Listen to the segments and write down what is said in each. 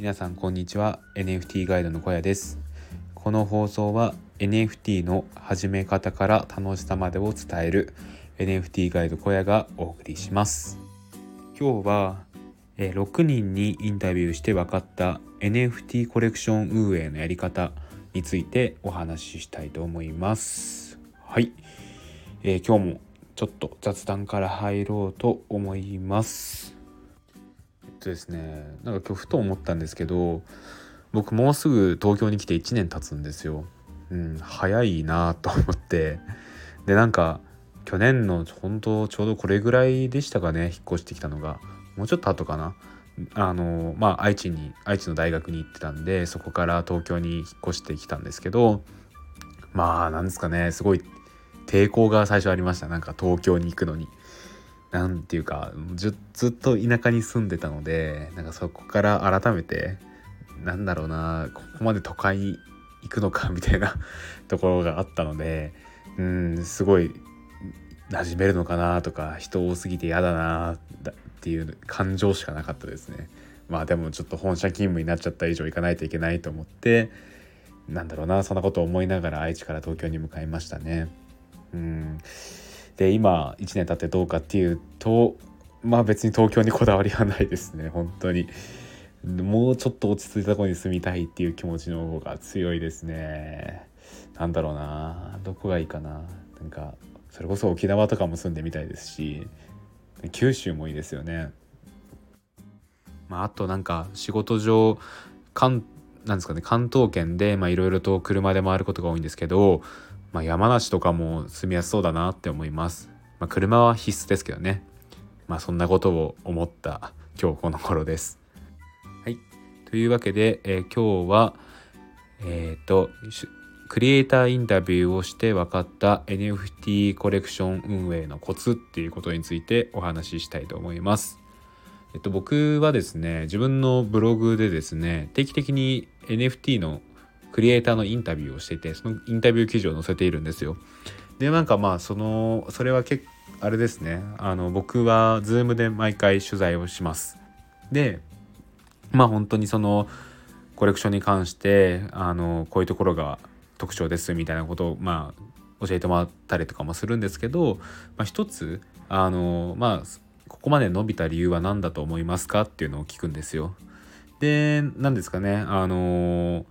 皆さんこんにちは。NFT ガイドの小屋です。この放送は NFT の始め方から楽しさまでを伝える NFT ガイド小屋がお送りします。今日は6人にインタビューして分かった NFT コレクション運営のやり方についてお話ししたいと思います。はい、えー、今日もちょっと雑談から入ろうと思います。とですねなんか今日ふと思ったんですけど僕もうすぐ東京に来て1年経つんですよ。うん、早いなと思って。でなんか去年の本当ちょうどこれぐらいでしたかね引っ越してきたのが。もうちょっと後かな。あのまあ愛知に愛知の大学に行ってたんでそこから東京に引っ越してきたんですけどまあなんですかねすごい抵抗が最初ありました。なんか東京に行くのに。何て言うかずっと田舎に住んでたのでなんかそこから改めてなんだろうなここまで都会に行くのかみたいな ところがあったのでうんすごい馴染めるのかなとか人多すぎて嫌だなっていう感情しかなかったですね。まあでもちょっと本社勤務になっちゃった以上行かないといけないと思ってなんだろうなそんなことを思いながら愛知から東京に向かいましたね。うんで今1年経ってどうかっていうとまあ別に東京にこだわりはないですね。本当に。もうちょっと落ち着いたとこに住みたいっていう気持ちの方が強いですね。なんだろうな。どこがいいかな。なんかそれこそ沖縄とかも住んでみたいですし九州もいいですよね。まああとなんか仕事上関なんですかね関東圏でいろいろと車で回ることが多いんですけどまあ、山梨とかも住みやすそうだなって思います。まあ、車は必須ですけどね。まあ、そんなことを思った今日この頃です。はい。というわけで、えー、今日は、えっ、ー、と、クリエイターインタビューをして分かった NFT コレクション運営のコツっていうことについてお話ししたいと思います。えっと、僕はですね自分のブログでですね定期的に NFT のクリエイターのインタビューをしていてそのインタビュー記事を載せているんですよ。でなんかまあそのそれは結あれですねあの僕は Zoom で毎回取材をします。でまあ本当にそのコレクションに関してあのこういうところが特徴ですみたいなことをまあ教えてもらったりとかもするんですけど、まあ、一つあのまあここまで伸びた理由は何だと思いますかっていうのを聞くんですよ。で何ですかねあの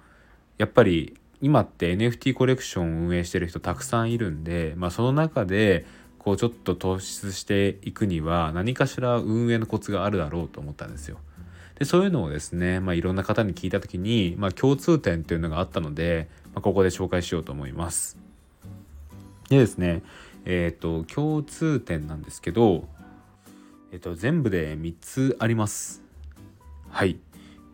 やっぱり今って NFT コレクションを運営してる人たくさんいるんで、まあ、その中でこうちょっと突出していくには何かしら運営のコツがあるだろうと思ったんですよ。でそういうのをですね、まあ、いろんな方に聞いた時に、まあ、共通点っていうのがあったので、まあ、ここで紹介しようと思います。でですねえっ、ー、と共通点なんですけど、えっ、ー、と全部で3つあります。はい。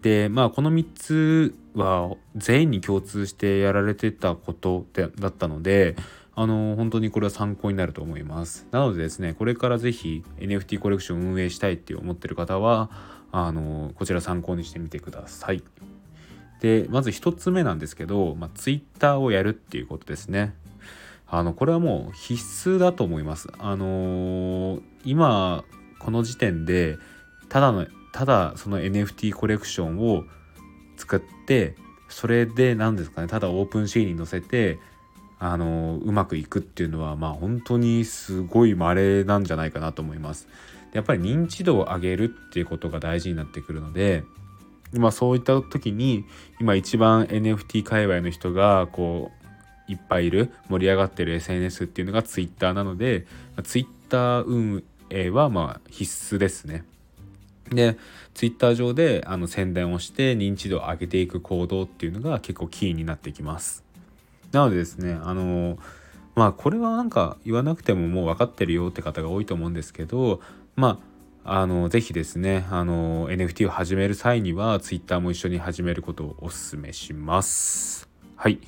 でまあこの3つは全員に共通してやられてたことでだったのであの本当にこれは参考になると思います。なのでですねこれから是非 NFT コレクションを運営したいって思ってる方はあのこちら参考にしてみてください。でまず1つ目なんですけど、まあ、Twitter をやるっていうことですね。あのこれはもう必須だと思います。あの今この時点でただのただその NFT コレクションを作ってそれで何ですかねただオープンシーンに載せてあのうまくいくっていうのはまあ本当にすごい稀なんじゃないかなと思います。やっぱり認知度を上げるっていうことが大事になってくるので、まあ、そういった時に今一番 NFT 界隈の人がこういっぱいいる盛り上がってる SNS っていうのが Twitter なので Twitter 運営はまあ必須ですね。でツイッター上であの宣伝をして認知度を上げていく行動っていうのが結構キーになってきます。なのでですねあのまあこれはなんか言わなくてももう分かってるよって方が多いと思うんですけどまああのぜひですねあの NFT を始める際には Twitter も一緒に始めることをお勧めします。はい。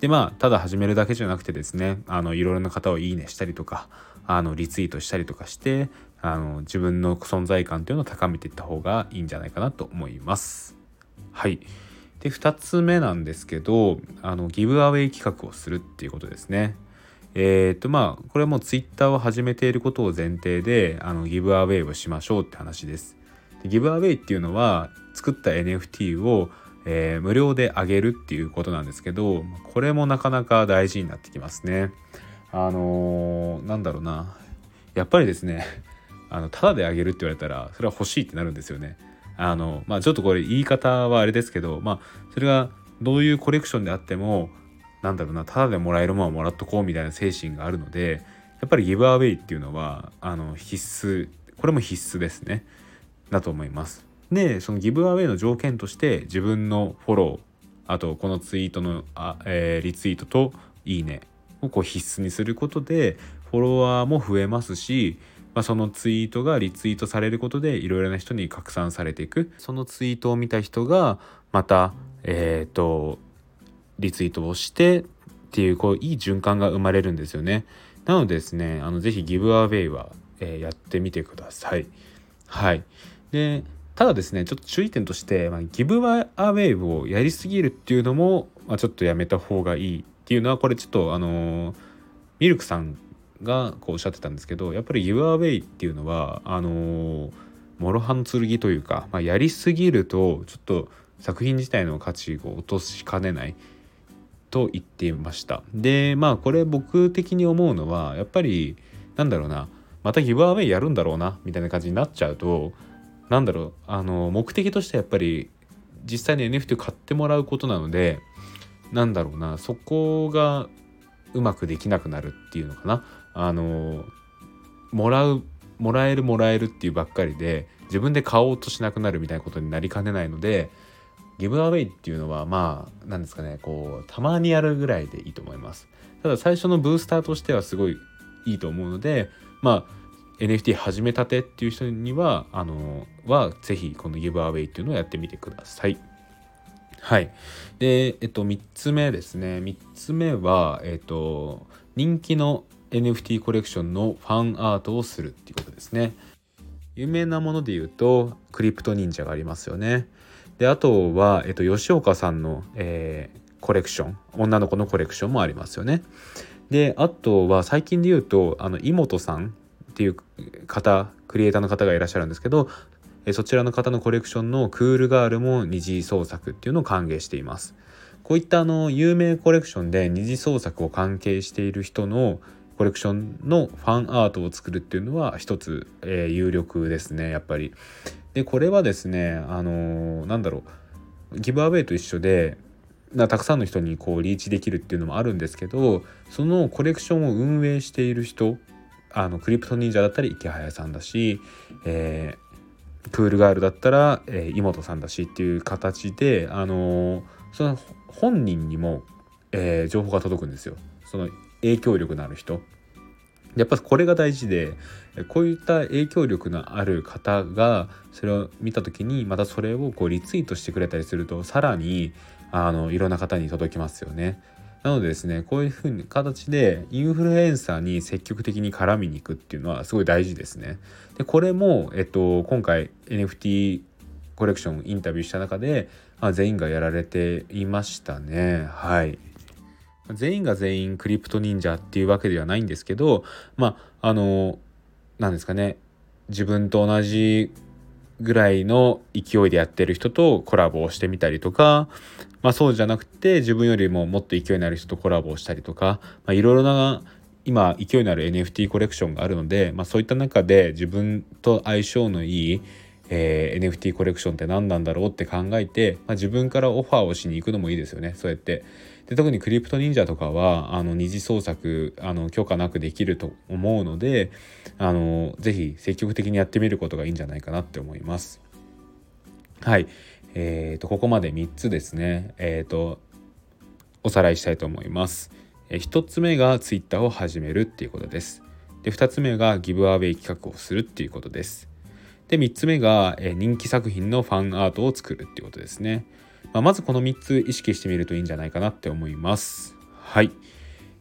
でまあただ始めるだけじゃなくてですねあのいろいろな方をいいねしたりとかあのリツイートしたりとかしてあの自分の存在感というのを高めていった方がいいんじゃないかなと思います。はいで2つ目なんですけどあのギブアウェイ企画をするっていうことですね。えっ、とまあこれもう Twitter を始めていることを前提であのギブアウェイをしましょうって話です。ギブアウェイっていうのは作った NFT を、えー、無料であげるっていうことなんですけどこれもなかなか大事になってきますね。あのー、なんだろうなやっぱりですねあのタダであげるって言われたらそれは欲しいってなるんですよね。あのまあちょっとこれ言い方はあれですけどまあそれがどういうコレクションであってもなんだろうなタダでもらえるものはもらっとこうみたいな精神があるのでやっぱりギブアウェイっていうのはあの必須これも必須ですねだと思います。でそのギブアウェイの条件として自分のフォローあとこのツイートのあ、えー、リツイートといいねをこう必須にすることでフォロワーも増えますし、まあ、そのツイートがリツイートされることでいろいろな人に拡散されていくそのツイートを見た人がまたえっ、ー、とリツイートをしてっていうこういい循環が生まれるんですよね。なのでですねあのぜひギブアウェイは、えー、やってみてください。はいでただですねちょっと注意点として、まあ、ギブアウェイをやりすぎるっていうのも、まあ、ちょっとやめた方がいいっていうのはこれちょっとあのー、ミルクさんがこうおっしゃってたんですけどやっぱりギブアウェイっていうのはあのー、諸刃の剣というか、まあ、やりすぎるとちょっと作品自体の価値を落としかねないと言っていました。でまあこれ僕的に思うのはやっぱりなんだろうなまたギブアウェイやるんだろうなみたいな感じになっちゃうとなんだろうあの目的としてやっぱり実際に NFT を買ってもらうことなのでなんだろうなそこがうまくできなくなるっていうのかな。あのもらうもらえるもらえるっていうばっかりで自分で買おうとしなくなるみたいなことになりかねないのでギブアウェイっていうのはまあ何ですかねこうたまにやるぐらいでいいと思います。ただ最初のブースターとしてはすごいいいと思うのでまあ NFT 始めたてっていう人にはあのはぜひこのギブアウェイっていうのをやってみてください。はい。でえっと3つ目ですね。3つ目はえっと人気の NFT コレクションのファンアートをするっていうことですね有名なもので言うとクリプト忍者がありますよねであとは、えっと、吉岡さんの、えー、コレクション女の子のコレクションもありますよね。であとは最近で言うとあの妹さんっていう方クリエイターの方がいらっしゃるんですけどそちらの方のコレクションのクールガールも二次創作っていうのを歓迎しています。こういったあの有名コレクションで二次創作を関係している人のコレクションのファンアートを作るっていうのは一つ、えー、有力ですねやっぱり。でこれはですねあのー、なんだろうギブアウェイと一緒でたくさんの人にこうリーチできるっていうのもあるんですけどそのコレクションを運営している人あのクリプト忍者だったら池早さんだし、えー、クールガールだったら、えー、妹さんだしっていう形で、あのー、その本人にも、えー、情報が届くんですよその影響力のある人やっぱこれが大事でこういった影響力のある方がそれを見た時にまたそれをこうリツイートしてくれたりするとさらにあのいろんな方に届きますよね。なのでですねこういうふうに形でインフルエンサーに積極的に絡みに行くっていうのはすごい大事ですね。でこれも、えっと、今回 NFT コレクションインタビューした中で、まあ、全員がやられていましたね。はい全員が全員クリプト忍者っていうわけではないんですけどまああの何ですかね。自分と同じぐらいの勢いでやってる人とコラボをしてみたりとか、まあ、そうじゃなくて自分よりももっと勢いのある人とコラボをしたりとかいろいろな今勢いのある NFT コレクションがあるので、まあ、そういった中で自分と相性のいい、えー、NFT コレクションって何なんだろうって考えて、まあ、自分からオファーをしに行くのもいいですよね。そうやってで特にクリプト忍者とかはあの二次創作あの許可なくできると思うのであのぜひ積極的にやってみることがいいんじゃないかなって思います。はい、えーと、ここまで3つですね、えーと、おさらいしたいと思います。え1つ目が Twitter を始めるっていうことです。で2つ目がギブアウェイ企画をするっていうことです。で3つ目が、え人気作品のファンアートを作るっていうことですね。まあ、まずこの3つ意識してみるといいんじゃないかなって思います。はい。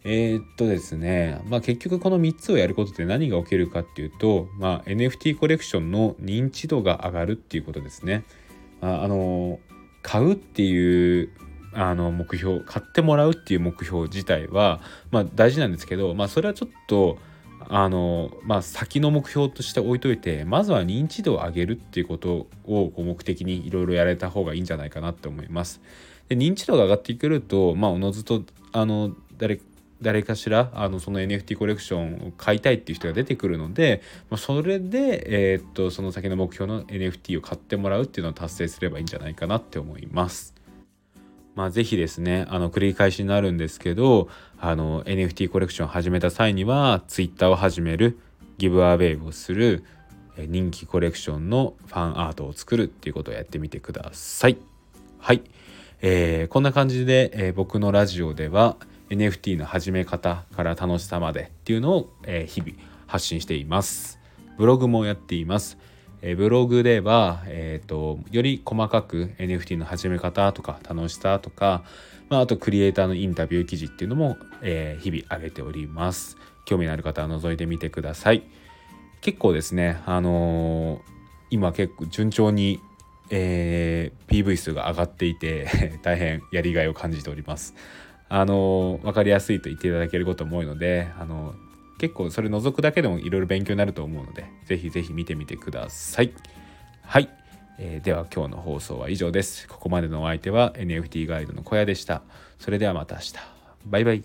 えー、っとですね、まあ、結局この3つをやることで何が起きるかっていうと、まあ、NFT コレクションの認知度が上がるっていうことですね。ああの買うっていうあの目標買ってもらうっていう目標自体は、まあ、大事なんですけど、まあ、それはちょっとあのまあ先の目標として置いといてまずは認知度を上げるっていうことを目的にいろいろやれた方がいいんじゃないかなって思います。で認知度が上がってくるとまあおのずとあの誰誰かしらあのその NFT コレクションを買いたいっていう人が出てくるので、まあ、それで、えー、っとその先の目標の NFT を買ってもらうっていうのを達成すればいいんじゃないかなって思います。まあ、ぜひですねあの繰り返しになるんですけどあの NFT コレクション始めた際には Twitter を始めるギブアウェイをする人気コレクションのファンアートを作るっていうことをやってみてください。はい、えー、こんな感じで、えー、僕のラジオでは NFT の始め方から楽しさまでっていうのを、えー、日々発信しています。ブログもやっています。え、ブログでは、えーと、より細かく NFT の始め方とか楽しさとか、まあ、あとクリエイターのインタビュー記事っていうのも、えー、日々上げております。興味のある方は覗いてみてください。結構ですね、あのー、今結構順調に、えー、PV 数が上がっていて 大変やりがいを感じております。あの分かりやすいと言っていただけることも多いのであの結構それ覗くだけでもいろいろ勉強になると思うのでぜひぜひ見てみてください。はい、えー、では今日の放送は以上です。ここまでのお相手は NFT ガイドの小屋でした。それではまた明日。バイバイ。